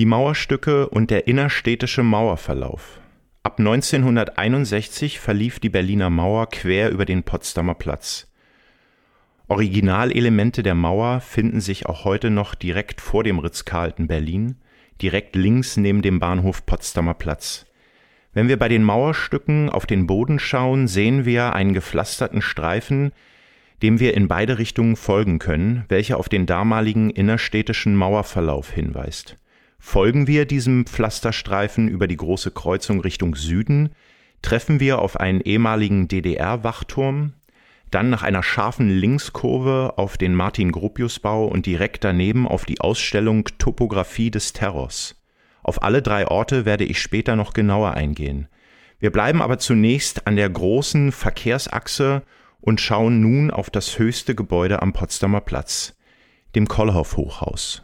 Die Mauerstücke und der innerstädtische Mauerverlauf. Ab 1961 verlief die Berliner Mauer quer über den Potsdamer Platz. Originalelemente der Mauer finden sich auch heute noch direkt vor dem Ritz-Carlton Berlin, direkt links neben dem Bahnhof Potsdamer Platz. Wenn wir bei den Mauerstücken auf den Boden schauen, sehen wir einen gepflasterten Streifen, dem wir in beide Richtungen folgen können, welcher auf den damaligen innerstädtischen Mauerverlauf hinweist. Folgen wir diesem Pflasterstreifen über die große Kreuzung Richtung Süden, treffen wir auf einen ehemaligen DDR-Wachturm, dann nach einer scharfen Linkskurve auf den Martin-Gropius-Bau und direkt daneben auf die Ausstellung Topographie des Terrors. Auf alle drei Orte werde ich später noch genauer eingehen. Wir bleiben aber zunächst an der großen Verkehrsachse und schauen nun auf das höchste Gebäude am Potsdamer Platz, dem Kollhoff-Hochhaus.